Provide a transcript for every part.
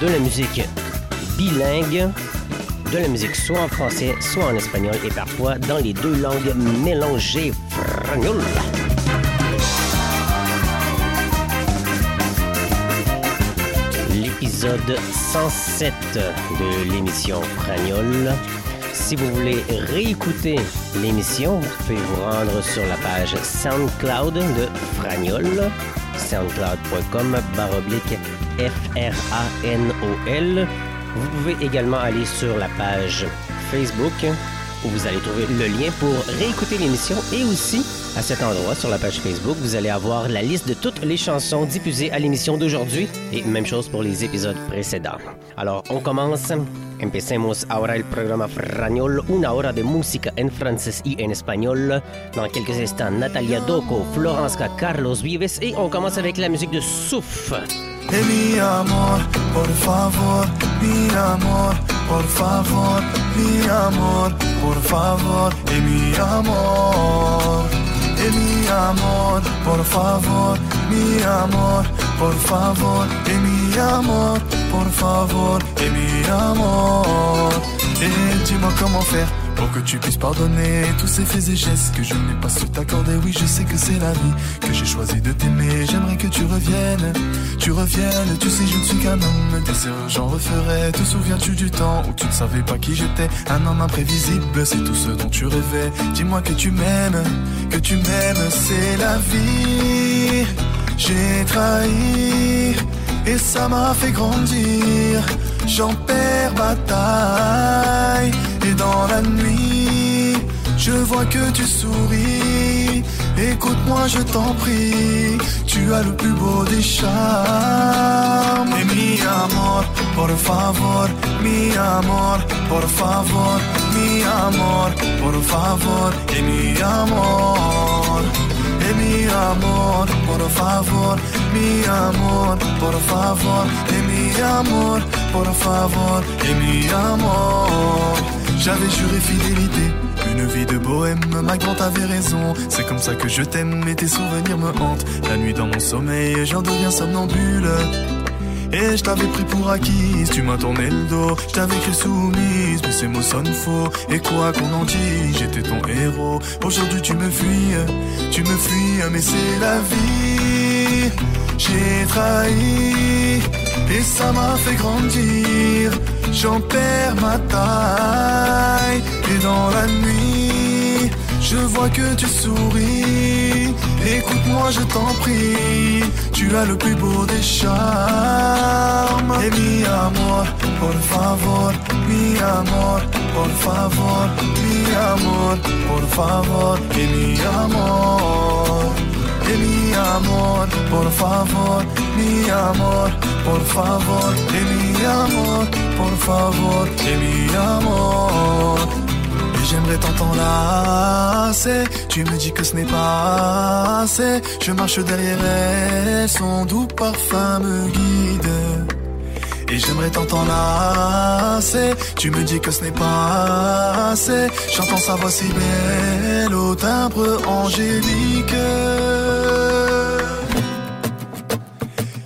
De la musique bilingue, de la musique soit en français, soit en espagnol et parfois dans les deux langues mélangées. L'épisode 107 de l'émission Fragnol. Si vous voulez réécouter l'émission, vous pouvez vous rendre sur la page SoundCloud de Fragnol, soundcloud.com baroblique F-R-A-N-O-L. Vous pouvez également aller sur la page Facebook où vous allez trouver le lien pour réécouter l'émission et aussi à cet endroit sur la page Facebook, vous allez avoir la liste de toutes les chansons diffusées à l'émission d'aujourd'hui et même chose pour les épisodes précédents. Alors, on commence. Empecemos ahora el programa Frañol, una hora de música en francés y en espagnol. Dans quelques instants, Natalia Doko, Florence Carlos Vives et on commence avec la musique de Souf. Eh, mi amor, por favor, mi amor, por favor, mi amor, por favor, eh, mi amor. Eh, mi amor, por favor, mi amor, por favor, eh, mi amor, por favor, eh, mi amor. Dis-moi comment pour que tu puisses pardonner tous ces faits et gestes que je n'ai pas su t'accorder. Oui, je sais que c'est la vie que j'ai choisi de t'aimer. J'aimerais que tu reviennes, tu reviennes. Tu sais, je ne suis qu'un homme. Des erreurs, j'en referai. Te souviens-tu du temps où tu ne savais pas qui j'étais? Un homme imprévisible, c'est tout ce dont tu rêvais. Dis-moi que tu m'aimes, que tu m'aimes, c'est la vie. J'ai trahi et ça m'a fait grandir. J'en perds bataille et dans la nuit, je vois que tu souris. Écoute-moi, je t'en prie, tu as le plus beau des charmes. Et mi amor, por favor, mi amor, por favor, mi amor, por favor, et mi amor. J'avais juré fidélité, une vie de bohème, ma grande avait raison. C'est comme ça que je t'aime et tes souvenirs me hantent. La nuit dans mon sommeil, j'en deviens somnambule. Et je t'avais pris pour acquise, tu m'as tourné le dos, je t'avais cru soumise, mais ces mots sonnent faux. Et quoi qu'on en dise, j'étais ton héros. Aujourd'hui tu me fuis, tu me fuis, mais c'est la vie. J'ai trahi, et ça m'a fait grandir. J'en perds ma taille, et dans la nuit, je vois que tu souris. Écoute-moi, je t'en prie. Tu as le plus beau des charmes. Et mi amor, por favor, mi amor, por favor, mi amor, por favor, et mi amor. Et mi amor, por favor, mi amor, por favor, et mi amor, por favor, et mi amor. J'aimerais t'enlacer Tu me dis que ce n'est pas assez. Je marche derrière elle Son doux parfum me guide. Et j'aimerais t'enlacer Tu me dis que ce n'est pas assez. J'entends sa voix si belle Au timbre angélique.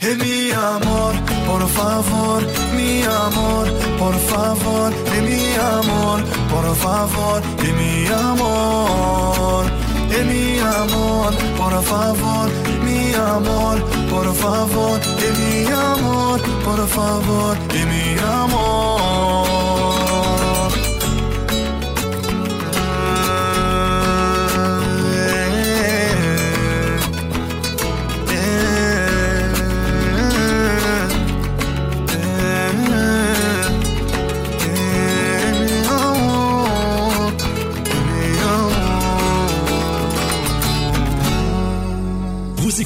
Et mi amor, por favor, mi amor, por favor, et mi amor, por favor, et mi amor. e mi amor, por favor, mi amor, por favor, e mi amor, por favor, e mi amor.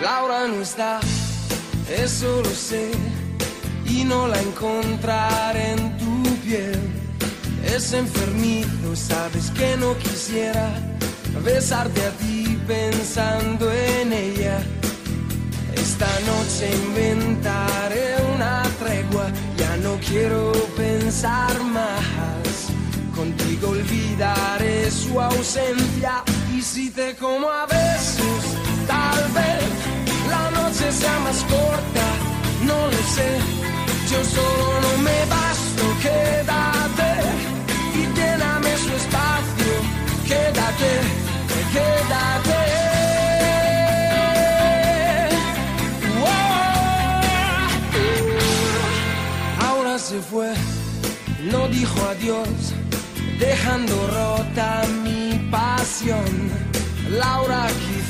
Laura no está, eso lo sé, y no la encontraré en tu piel. Es enfermizo, sabes que no quisiera besarte a ti pensando en ella. Esta noche inventaré una tregua, ya no quiero pensar más. Contigo olvidaré su ausencia y si te como a besos, tal vez la noche sea más corta, no lo sé. Yo solo no me basto, quédate y lléname su espacio. Quédate, quédate. Wow. Ahora se fue, no dijo adiós, dejando rota mi pasión. Laura quizá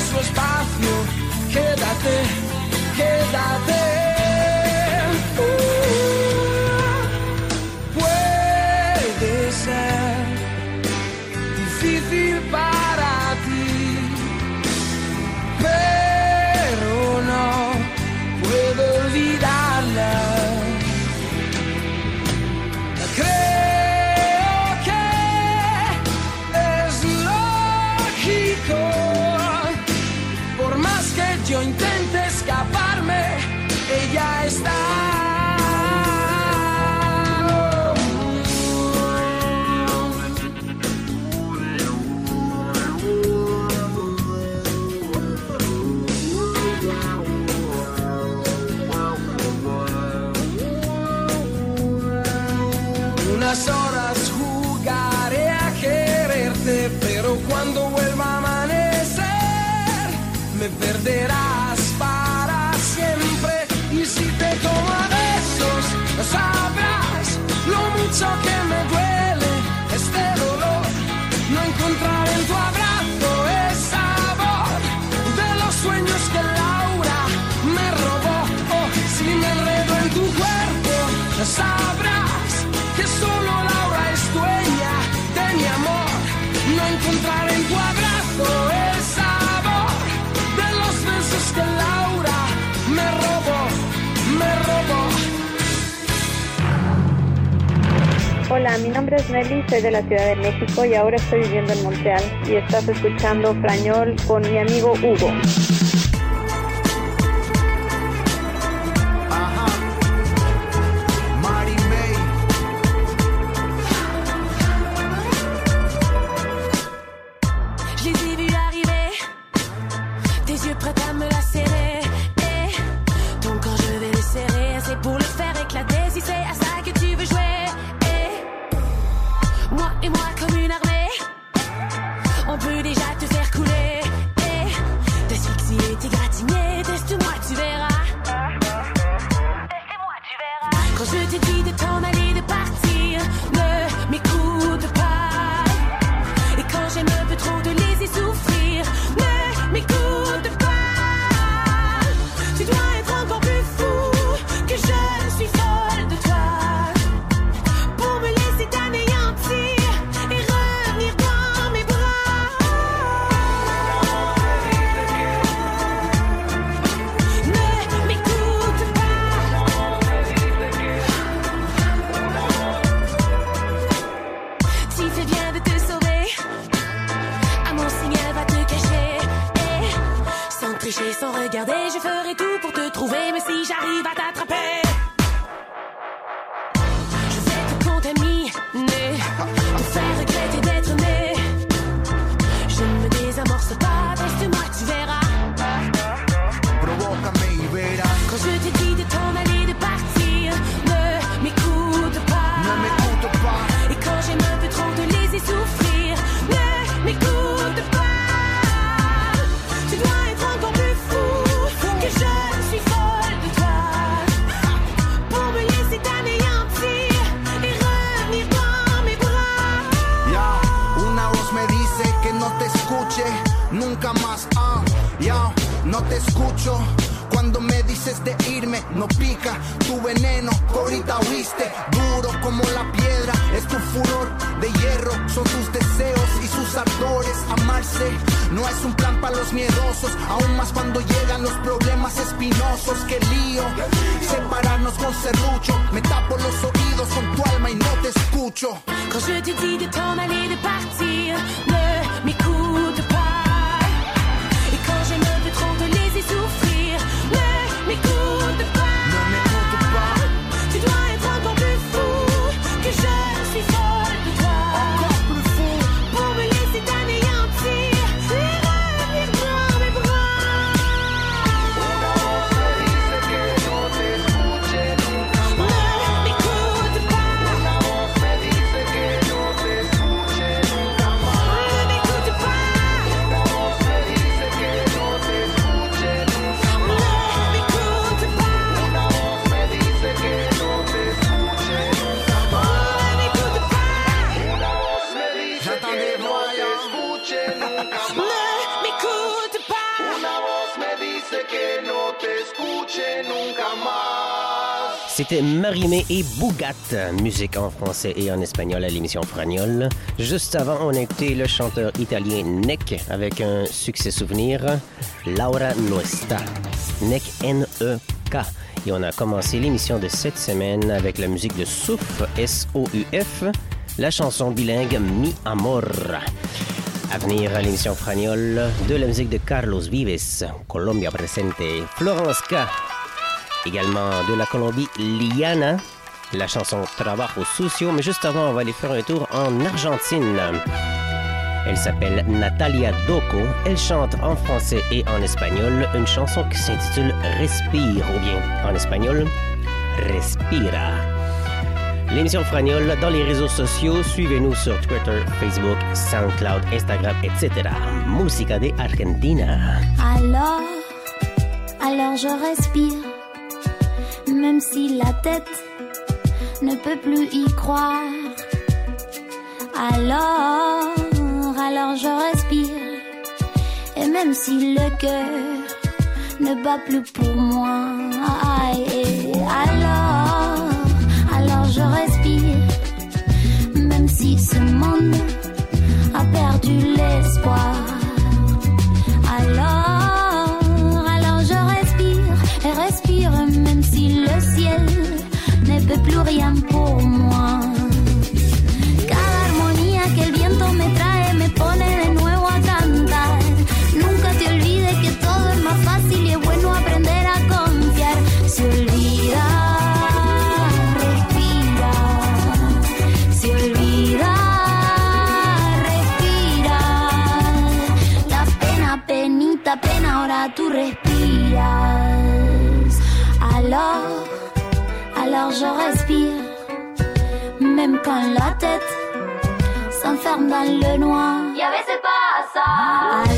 su espacio. Quédate, quédate. Hola, mi nombre es Nelly, soy de la Ciudad de México y ahora estoy viviendo en Montreal y estás escuchando Frañol con mi amigo Hugo. brazos que C'était Marimé et Bougat, musique en français et en espagnol à l'émission Fragnol. Juste avant, on a écouté le chanteur italien Nek avec un succès souvenir, Laura Nuesta. Nek N-E-K. Et on a commencé l'émission de cette semaine avec la musique de Souf, S-O-U-F, la chanson bilingue Mi Amor. À venir à l'émission Fragnol, de la musique de Carlos Vives, Colombia Presente, Florence K, Également de la Colombie, Liana, la chanson Trabajo Sucio. Mais juste avant, on va aller faire un tour en Argentine. Elle s'appelle Natalia Doco. Elle chante en français et en espagnol une chanson qui s'intitule Respire, ou bien en espagnol, Respira. L'émission Fragnol dans les réseaux sociaux. Suivez-nous sur Twitter, Facebook, SoundCloud, Instagram, etc. Música de Argentina. Alors, alors je respire, même si la tête ne peut plus y croire. Alors, alors je respire, et même si le cœur ne bat plus pour moi. Alors, alors je respire, même si ce monde a perdu l'espoir. Alors, alors je respire, même quand la tête s'enferme dans le noir. Y a veces pasa. Alors,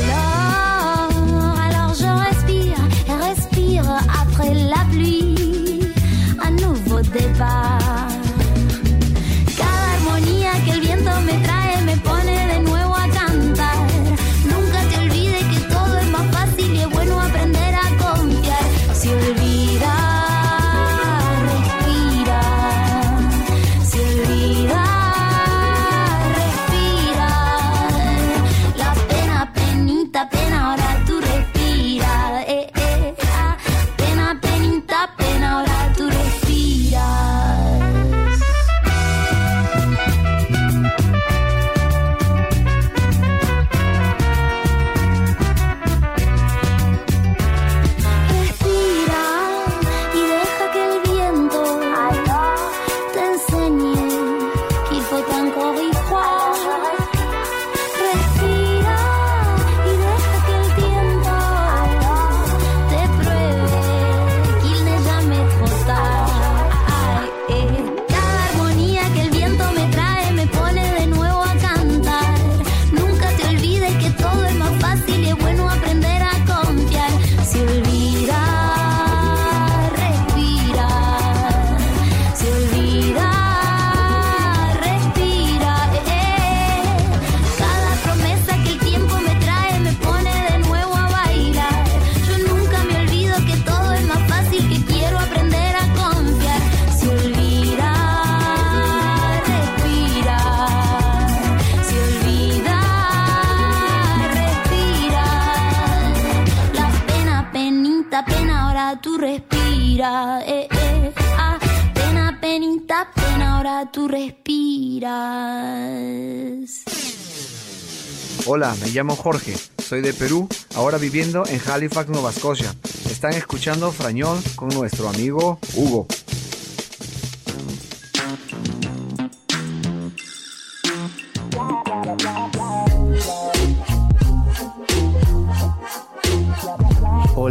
tú respira. Eh, eh, ah. Pena, penita, pena, ahora tú respiras. Hola, me llamo Jorge, soy de Perú, ahora viviendo en Halifax, Nueva Escocia. Están escuchando Frañol con nuestro amigo Hugo.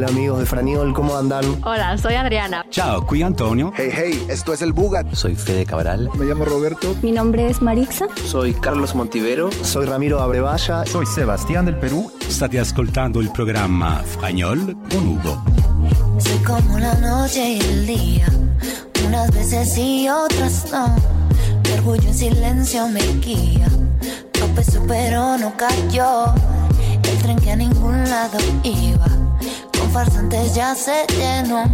Hola amigos de Franiol, ¿cómo andan? Hola, soy Adriana. Ciao, qui Antonio. Hey, hey, esto es el Bugat. Soy Fede Cabral. Me llamo Roberto. Mi nombre es Marixa. Soy Carlos Montivero. Soy Ramiro Abrevaya. Soy Sebastián del Perú. State ascoltando il programma Fragnol con Hugo. Soy como la noche y el día, unas veces sí, otras no. Mi orgullo en silencio me guía. Tropezó pero no cayó. El tren que a ningún lado iba. Farsantes ya se llenó.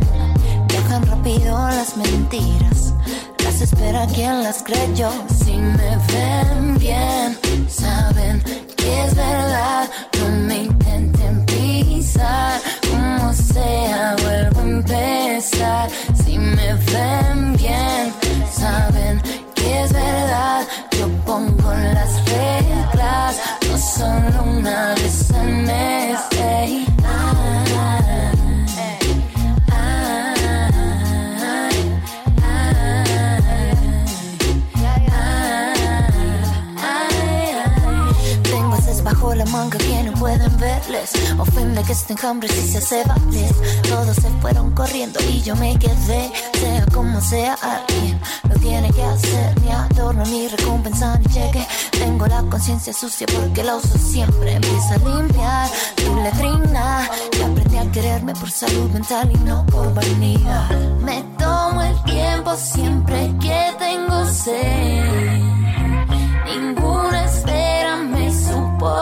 Viajan rápido las mentiras. Las espera quien las creyó. Si me ven bien, saben que es verdad. No me intenten pisar. Como sea, vuelvo a empezar. Si me ven bien, saben que es verdad. Yo pongo las reglas, no solo una vez al. Manga que no pueden verles. Ofende que estén hambres y se hace valer. Todos se fueron corriendo y yo me quedé. Sea como sea, alguien lo tiene que hacer. Ni adorno, ni recompensa, ni cheque. Tengo la conciencia sucia porque la uso siempre. Empieza a limpiar tu letrina. Y aprendí a quererme por salud mental y no por vanidad. Me tomo el tiempo siempre que tengo sed. Ninguna espera me supo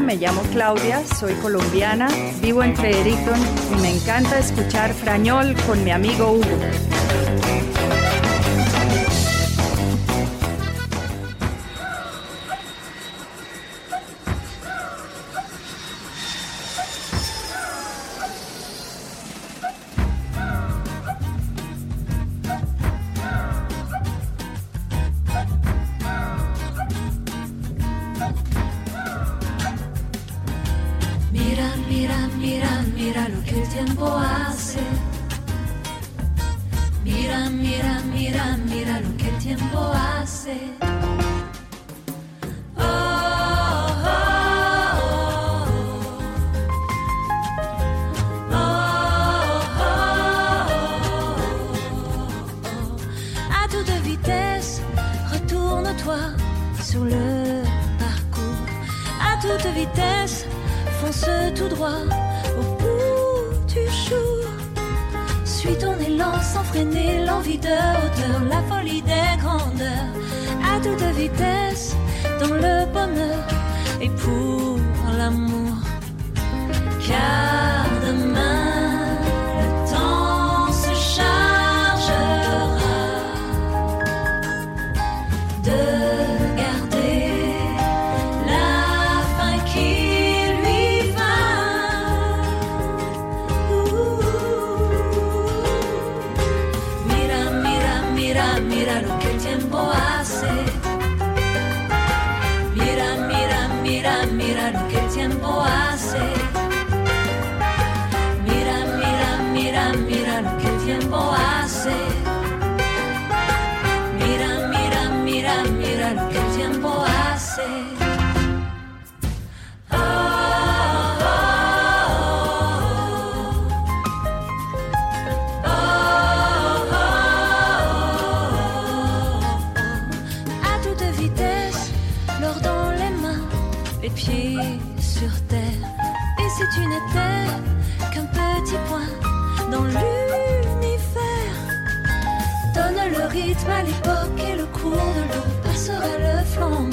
Me llamo Claudia, soy colombiana, vivo en Fredericton y me encanta escuchar Frañol con mi amigo Hugo. point dans l'univers donne le rythme à l'époque et le cours de l'eau passera le flanc.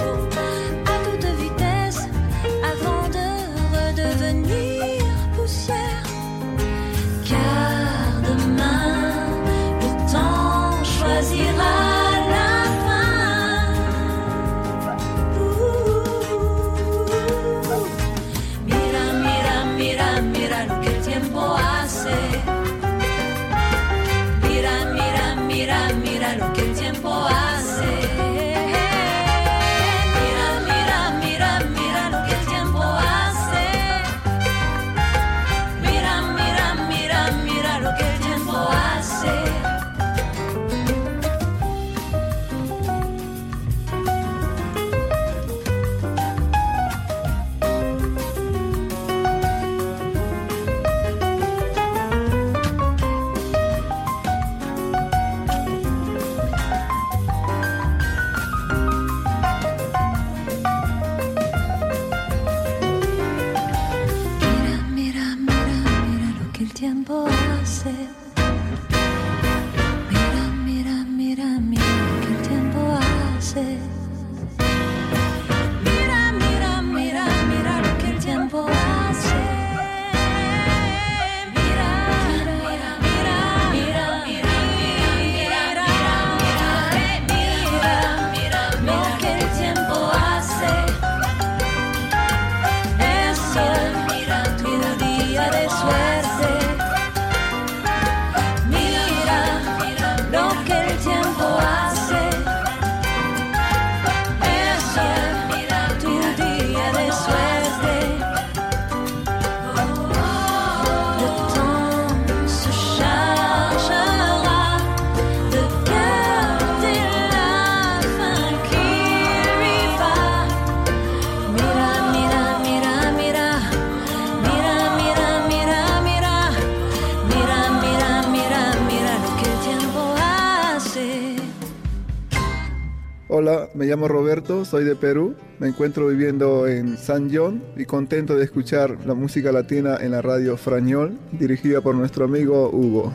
soy de Perú, me encuentro viviendo en San John y contento de escuchar la música latina en la radio Frañol, dirigida por nuestro amigo Hugo.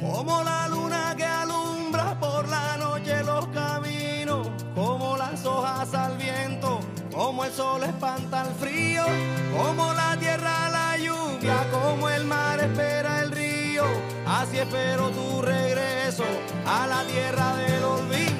Como la luna que alumbra por la noche los caminos, como las hojas al viento, como el sol espanta el frío, como la tierra la lluvia, como el mar espera el río, así espero tu regreso a la tierra del olvido.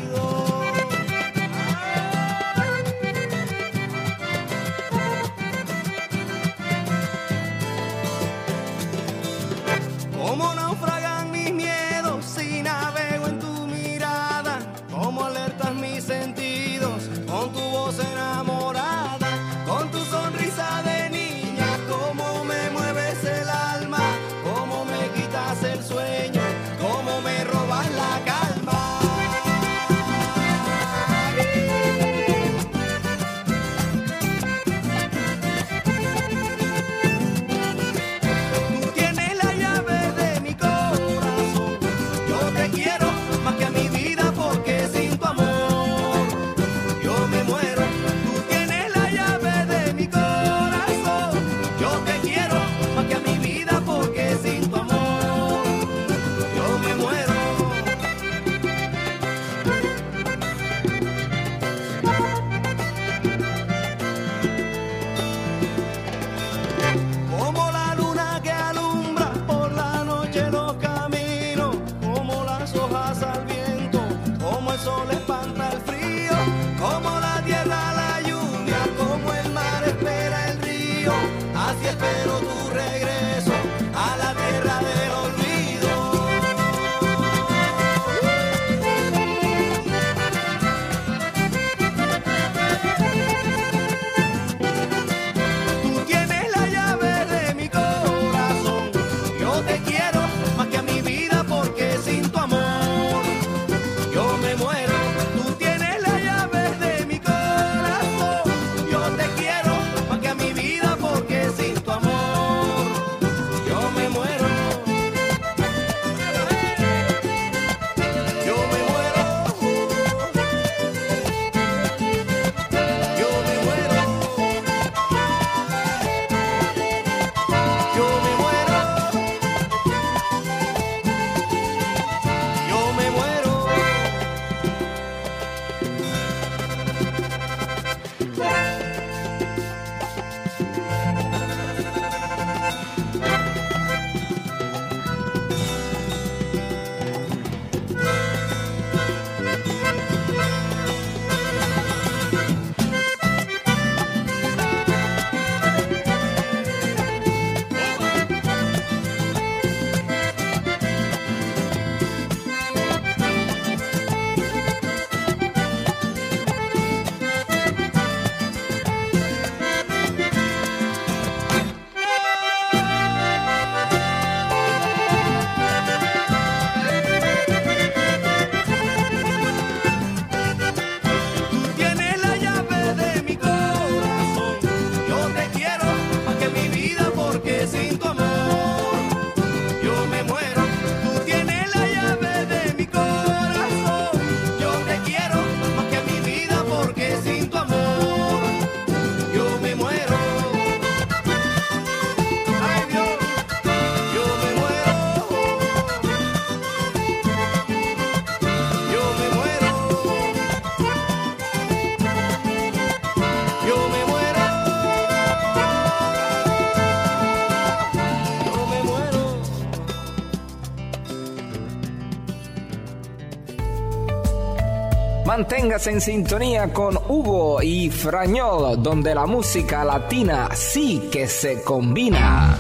Manténgase en sintonía con Hugo y Frañol, donde la música latina sí que se combina.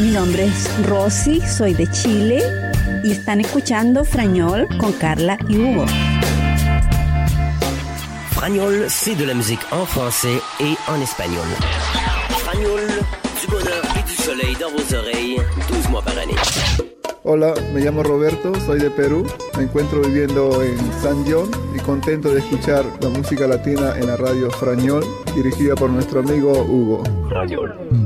Mi nombre es Rosy, soy de Chile y están escuchando Frañol con Carla y Hugo. Fragnol, c'est de la musique en français et en espagnol. Fragnol, du bonheur et du soleil dans vos oreilles, 12 mois par année. Hola, me llamo Roberto, soy de Perú, me encuentro viviendo en San John y contento de escuchar la música latina en la radio Frañol, dirigida por nuestro amigo Hugo. Tout,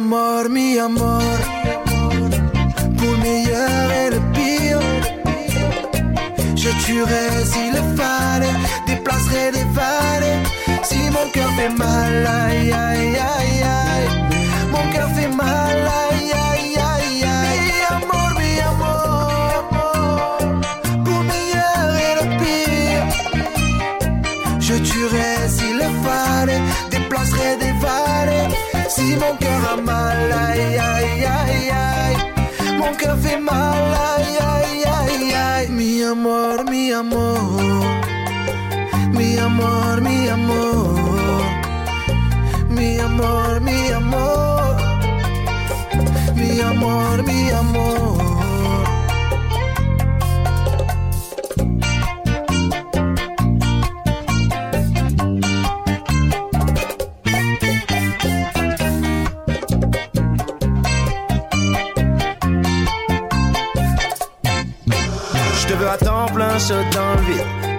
amor, mi amor. Pour le meilleur et le pire. Je tuerais s'il le fallait, déplacerais des vallées. Si mon cœur fait mal, aïe aïe aïe aïe. Mon cœur fait mal, aïe aïe aïe aïe. Mi amor, mi amor. Pour le meilleur et le pire. Je tuerais Si mon cœur a mal, aïe aïe aïe aïe. Mon cœur fait mal, aïe aïe aïe aïe. Mi amor, mi amor. Mi amor, mi amor. Mi amor, mi amor.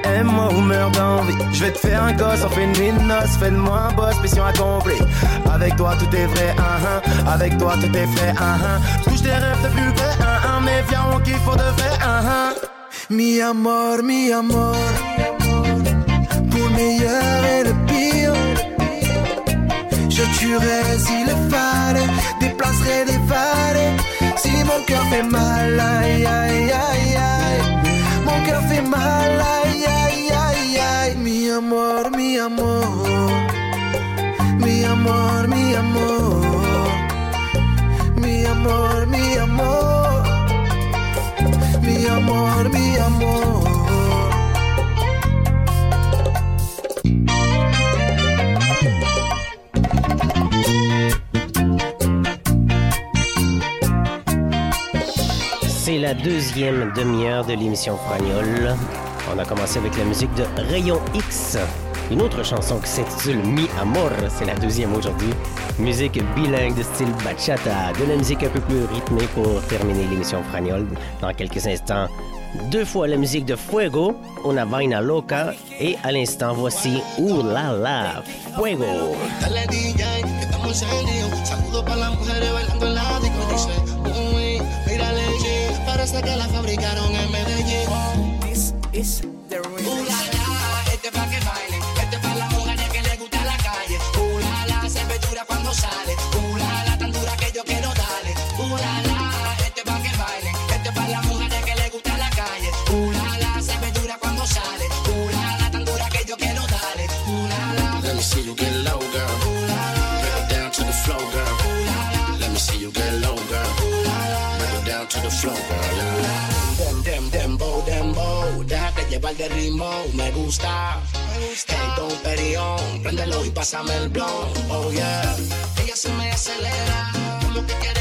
Aime-moi ou meurs d'envie. Je vais te faire un gosse, on fait une nuit de noces. Fais de moi un boss, mission accomplie. Avec toi tout est vrai, hein, hein. Avec toi tout est fait, hein, hein. Touche tes rêves de plus vrai, hein, hein. Mais viens, on kiffe de vrai, hein, hein. Mi amor, mi amor. Pour le meilleur et le pire. Je tuerais s'il le fallait, déplacerais des vallées. Si mon cœur fait mal, aïe aïe aïe aïe. Cœur fait mal, aïe aïe aïe aïe. Mi amor, mi amor. Mi amor, mi amor. Mi amor, mi amor. Mi amor, mi amor. La deuxième demi-heure de l'émission Fragnol. On a commencé avec la musique de Rayon X. Une autre chanson qui s'intitule Mi Amor, c'est la deuxième aujourd'hui. Musique bilingue de style bachata, de la musique un peu plus rythmée pour terminer l'émission Fragnol. Dans quelques instants, deux fois la musique de Fuego, Una Vaina Loca, et à l'instant, voici Ouh la la, Fuego. Parece que la fabricaron en Medellín. This is ritmo, me gusta. Hey, Don Perión, préndelo y pásame el blon, oh yeah. Ella se me acelera, como que quiere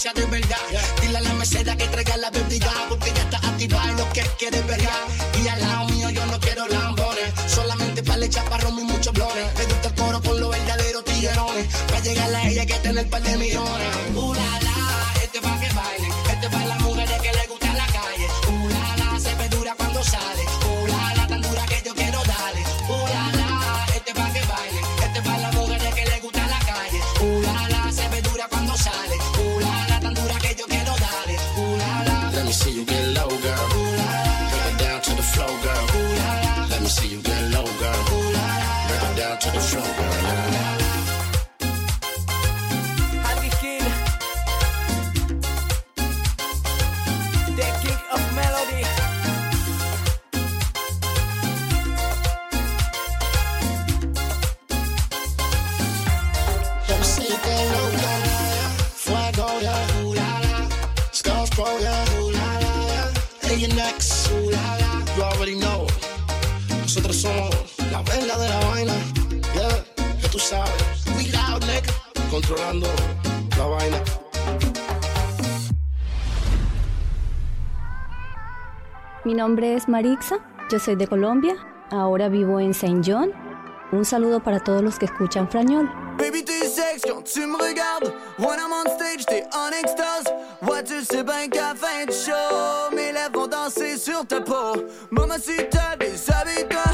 sea. Dile a la mesera que traiga la bebida, porque ya está activada y lo que quiere vergar. Y al lado mío yo no quiero lambones, solamente para el chaparrón y muchos blones. Me gusta el coro con los verdaderos tiguerones, para llegar a ella hay que tener par de millones. nombre es Marixa, yo soy de Colombia, ahora vivo en Saint John. Un saludo para todos los que escuchan Frañol. Baby, t'es sexe quand tu me regardes. When I'm on stage, t'es en extase. Ouais, tu sais bien qu'à fin de show, mes lèvres vont danser sur ta peau. Maman, si t'as des habitants.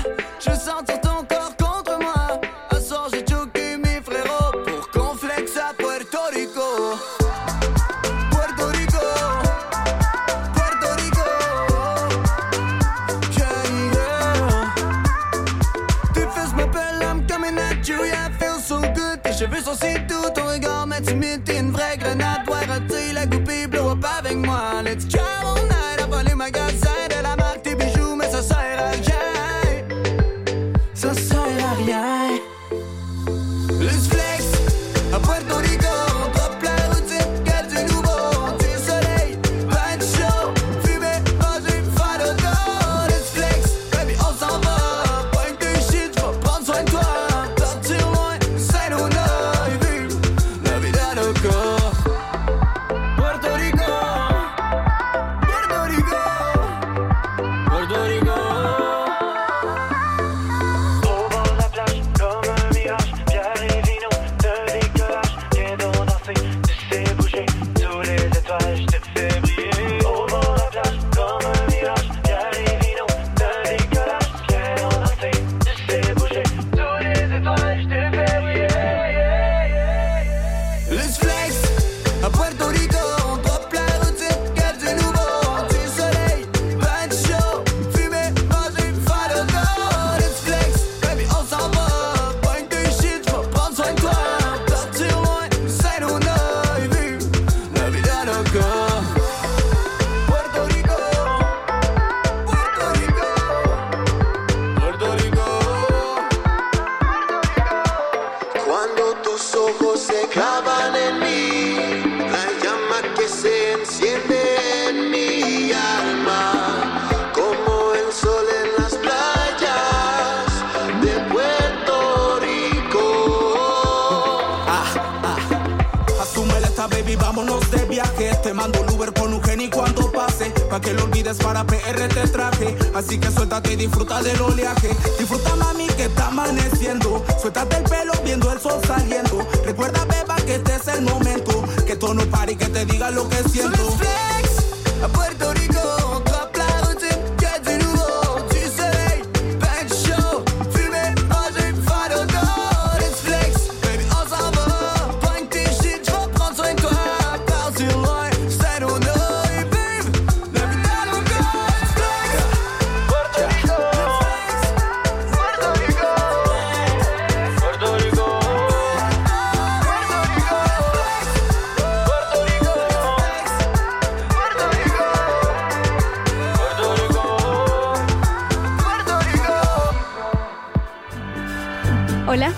Que suéltate y disfruta del oleaje. Disfruta, mami, que está amaneciendo. Suéltate el pelo viendo el sol saliendo. Recuerda, beba, que este es el momento. Que esto no pare y que te diga lo que siento. Flex, a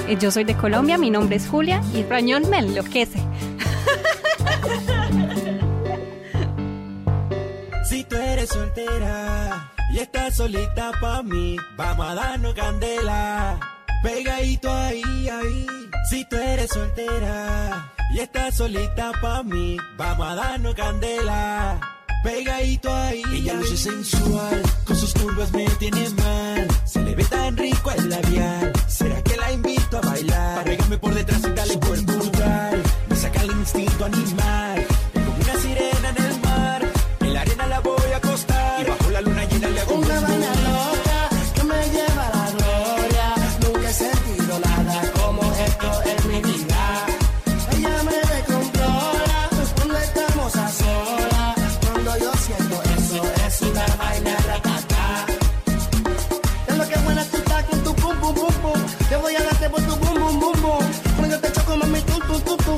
Eh, yo soy de Colombia, mi nombre es Julia y el rañón me enloquece. Si tú eres soltera y estás solita pa' mí, vamos a darnos candela. Pegadito ahí, ahí. Si tú eres soltera y estás solita pa' mí, vamos a darnos candela. Pegadito ahí. Ella luce sensual, con sus curvas me tiene mal. Se le ve tan rico el labial. ¿Será que bailar? Pegarme por detrás y darle buen brutal. Me saca el instinto animal.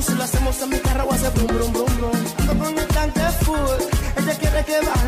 Si lo hacemos en mi carro, hacer brum brum brum brum. Ando con el tanque full. Ella quiere que baje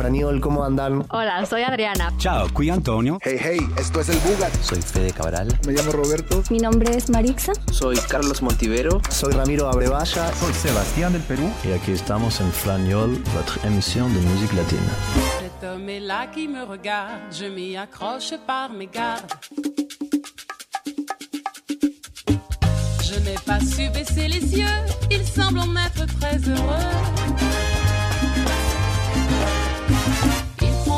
Franiol, ¿cómo andan? Hola, soy Adriana. Ciao, qui Antonio. Hey, hey, esto es el Bugat. Soy Fede Cabral. Me llamo Roberto. Mi nombre es Marixa. Soy Carlos Montivero. Soy Ramiro Abrevaya. Soy Sebastián del Perú. Et aquí estamos en Fragnol, votre émission de musique latine. Cet homme est là qui me regarde, je m'y accroche par mes gardes. Je n'ai pas su baisser les yeux, il semble en être très heureux.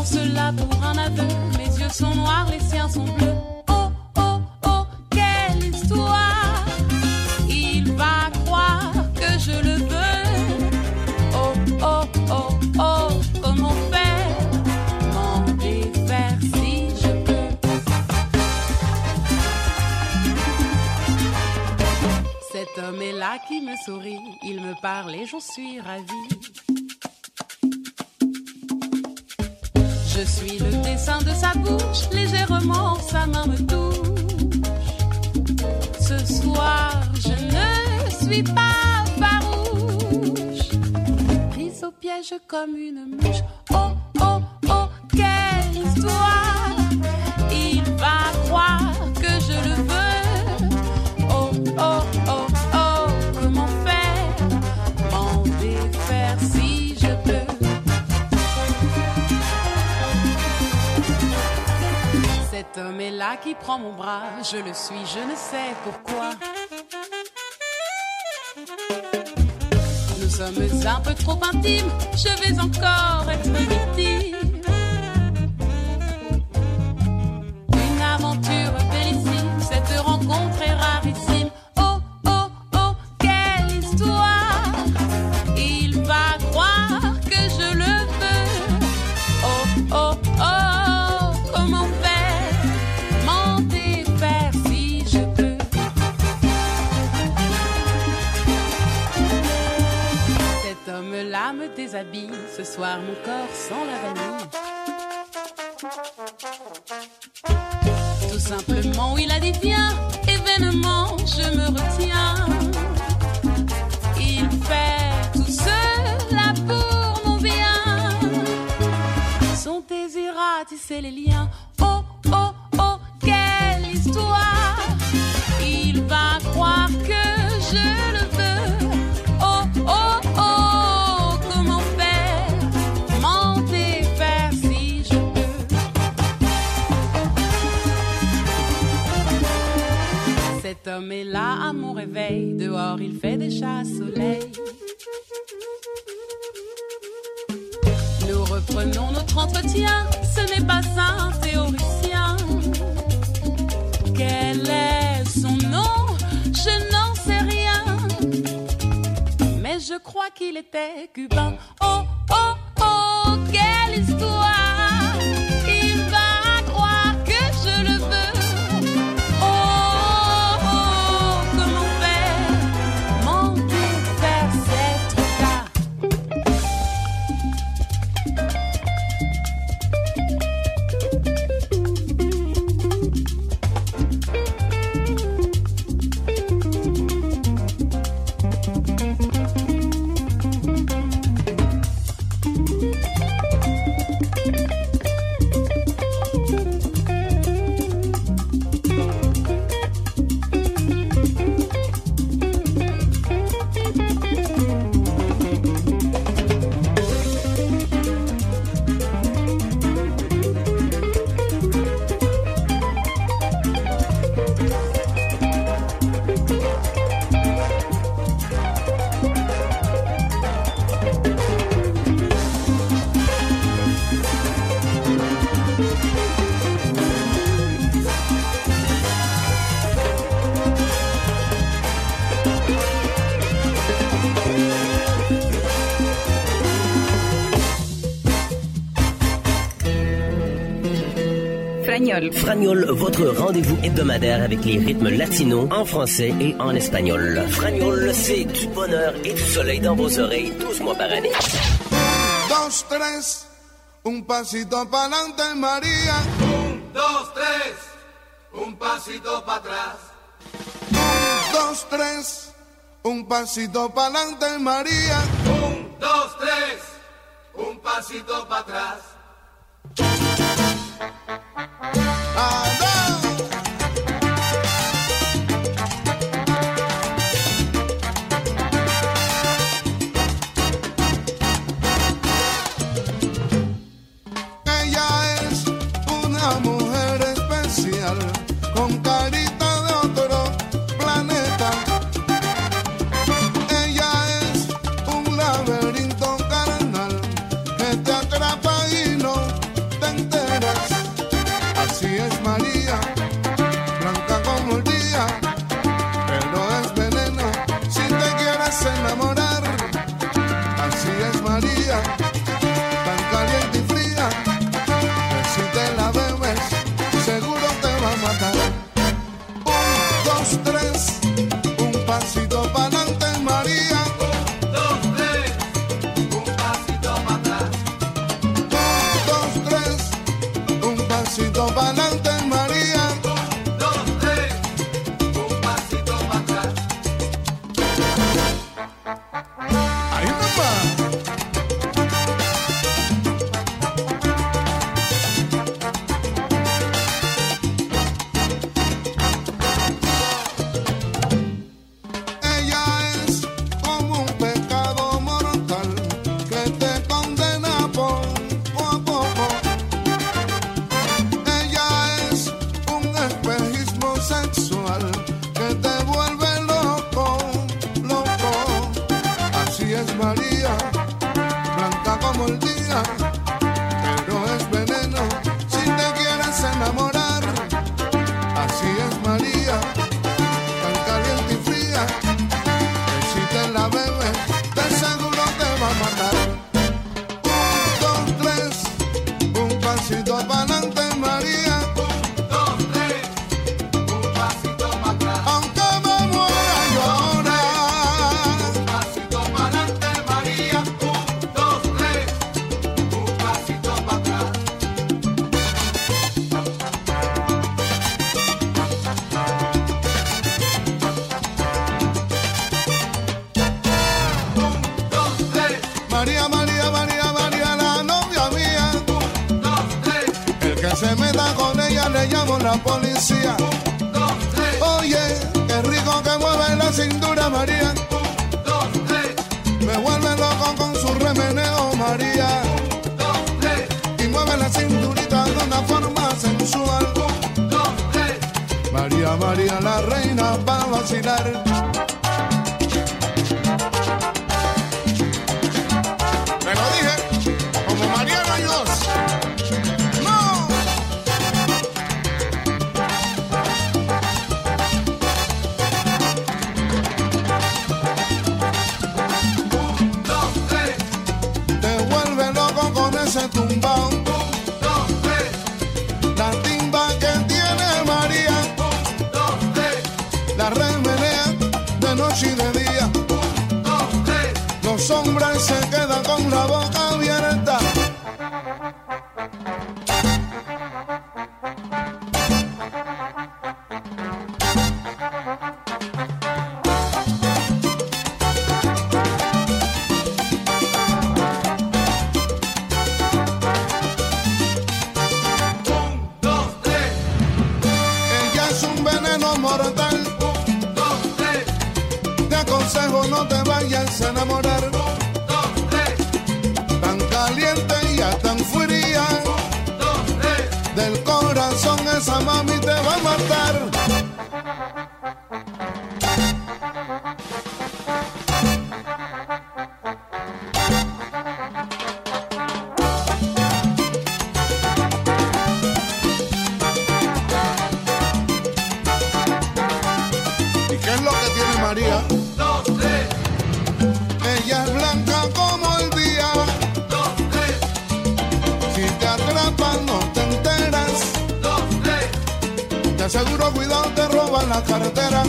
cela pour un aveu. Mes yeux sont noirs, les siens sont bleus. Oh, oh, oh, quelle histoire! Il va croire que je le veux. Oh, oh, oh, oh, comment faire? M'en défaire si je peux? Cet homme est là qui me sourit. Il me parle et j'en suis ravie. Je suis le dessin de sa bouche, légèrement sa main me touche. Ce soir, je ne suis pas farouche, prise au piège comme une Cet homme est là qui prend mon bras, je le suis, je ne sais pourquoi. Nous sommes un peu trop intimes, je vais encore être victime. Ce soir, mon corps sent la vanille. Tout simplement, il a dit événement, je me retiens. Il fait tout cela pour mon bien. Son désir a tissé les liens. Homme est là à mon réveil. Dehors, il fait chats soleil. Nous reprenons notre entretien. Ce n'est pas un théoricien. Quel est son nom? Je n'en sais rien. Mais je crois qu'il était cubain. Oh, oh, oh, quelle histoire Fragnol. Fragnol, votre rendez-vous hebdomadaire avec les rythmes latinos en français et en espagnol. Fragnol, c'est du bonheur et du soleil dans vos oreilles 12 mois par année. dos, tres, un pasito para adelante, María. Un, dos, tres, un pasito para atrás. Un, dos, tres, un pasito para adelante, María. Un, dos, tres, un pasito para atrás. Policía. Oye, qué rico que mueve la cintura María. Me vuelve loco con su remeneo María. Y mueve la cinturita de una forma sensual. María, María, la reina va a vacilar. Qué es lo que tiene María? Ella es blanca como el día. Si te atrapan no te enteras. Te aseguro cuidado te roban la cartera.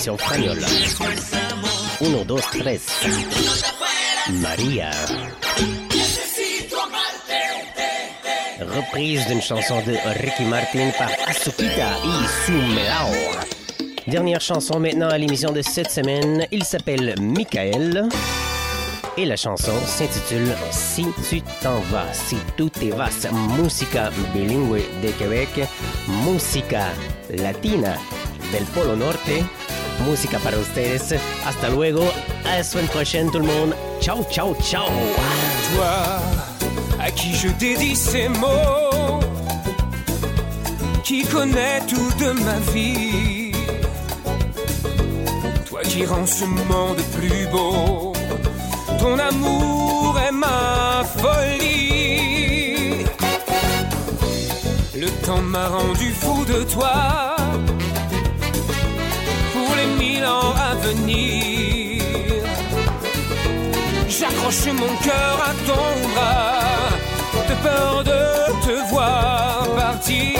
1, 2, 3. Maria. Reprise d'une chanson de Ricky Martin par Asukita y Sumelao. Dernière chanson maintenant à l'émission de cette semaine. Il s'appelle Michael. Et la chanson s'intitule Si tu t'en vas, si tú te vas, música bilingüe de Québec, música latina del Polo Norte, música para ustedes. Hasta luego, à semaine prochaine tout le monde. Ciao, ciao, ciao. Toi, à qui je dédie ces mots, qui connais tout de ma vie. Toi qui rends ce monde plus beau, ton amour est ma folie. Le temps m'a rendu fou de toi à venir. J'accroche mon cœur à ton bras, de peur de te voir partir.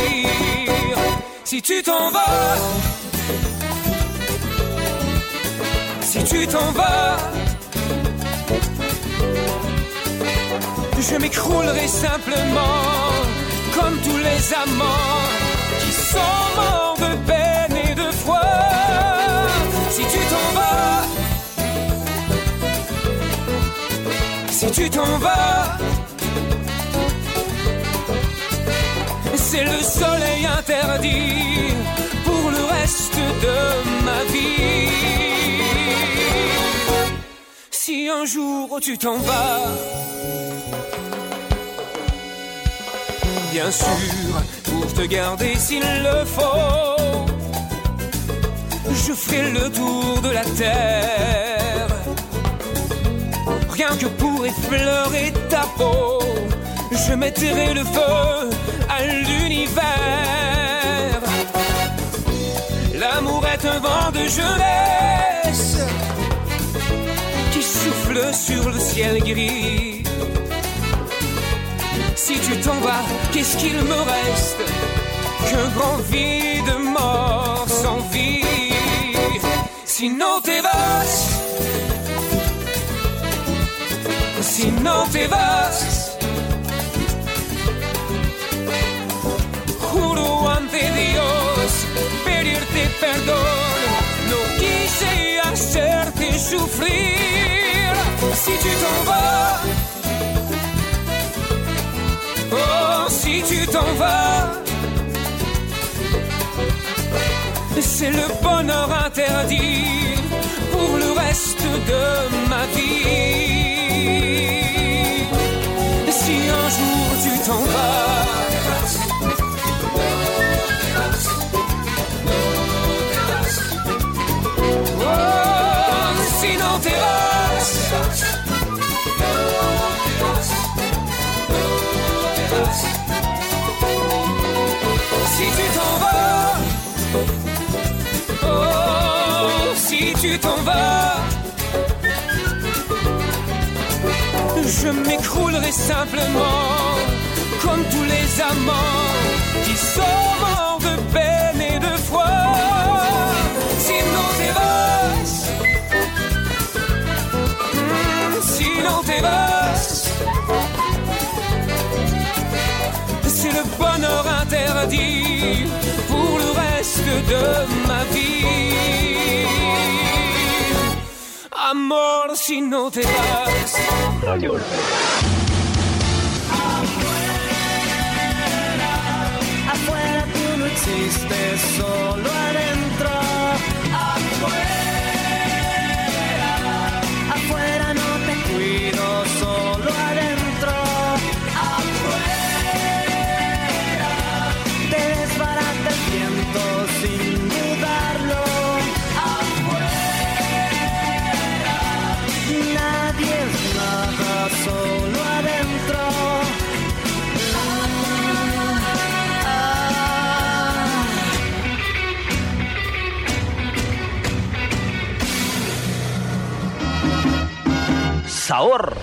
Si tu t'en vas, si tu t'en vas, je m'écroulerai simplement comme tous les amants qui sont morts tu t'en vas, c'est le soleil interdit pour le reste de ma vie. Si un jour tu t'en vas, bien sûr, pour te garder s'il le faut, je ferai le tour de la terre. Que pour effleurer ta peau, je mettrai le feu à l'univers. L'amour est un vent de jeunesse qui souffle sur le ciel gris. Si tu t'en vas, qu'est-ce qu'il me reste Qu'un grand vide mort sans vie? Sinon t'es si no te vas. Juro ante Dios pedirte perdón, no quise hacerte sufrir. Si tu t'en vas, oh, si tu t'en vas. C'est le bonheur interdit pour le reste de ma vie. Tu t'en vas. Je m'écroulerai simplement comme tous les amants qui sont morts de peine et de foi. Sinon terrasse, Hmm, sinon terrasse, c'est le bonheur interdit pour le reste de ma vie. Amor, sinon terrasse. Afuera tú no existes, solo adentro. Afuera, afuera no te cuido, Sabor.